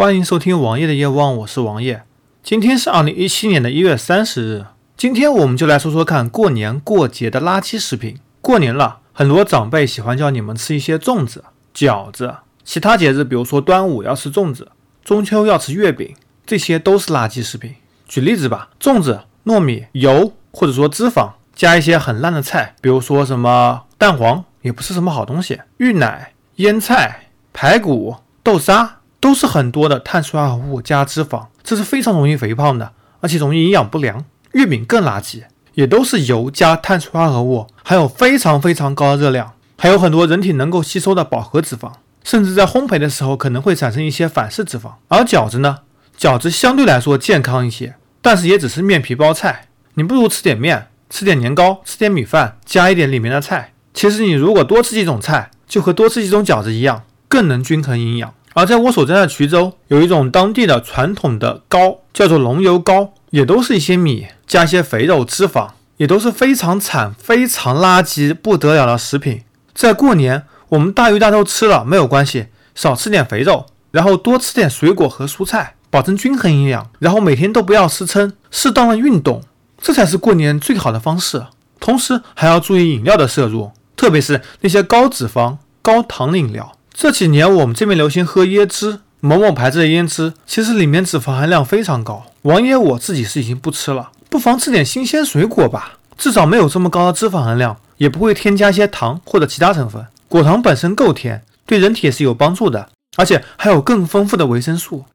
欢迎收听王爷的夜望，我是王爷。今天是二零一七年的一月三十日，今天我们就来说说看过年过节的垃圾食品。过年了，很多长辈喜欢叫你们吃一些粽子、饺子，其他节日比如说端午要吃粽子，中秋要吃月饼，这些都是垃圾食品。举例子吧，粽子、糯米、油或者说脂肪，加一些很烂的菜，比如说什么蛋黄，也不是什么好东西，芋奶、腌菜。排骨、豆沙都是很多的碳水化合物加脂肪，这是非常容易肥胖的，而且容易营养不良。月饼更垃圾，也都是油加碳水化合物，还有非常非常高的热量，还有很多人体能够吸收的饱和脂肪，甚至在烘焙的时候可能会产生一些反式脂肪。而饺子呢，饺子相对来说健康一些，但是也只是面皮包菜，你不如吃点面，吃点年糕，吃点米饭，加一点里面的菜。其实你如果多吃几种菜，就和多吃几种饺子一样。更能均衡营养。而在我所在的衢州，有一种当地的传统的糕，叫做龙油糕，也都是一些米加一些肥肉脂肪，也都是非常惨、非常垃圾不得了的食品。在过年，我们大鱼大肉吃了没有关系，少吃点肥肉，然后多吃点水果和蔬菜，保证均衡营养，然后每天都不要吃撑，适当的运动，这才是过年最好的方式。同时还要注意饮料的摄入，特别是那些高脂肪、高糖的饮料。这几年我们这边流行喝椰汁，某某牌子的椰汁，其实里面脂肪含量非常高。王爷我自己是已经不吃了，不妨吃点新鲜水果吧，至少没有这么高的脂肪含量，也不会添加一些糖或者其他成分。果糖本身够甜，对人体也是有帮助的，而且还有更丰富的维生素。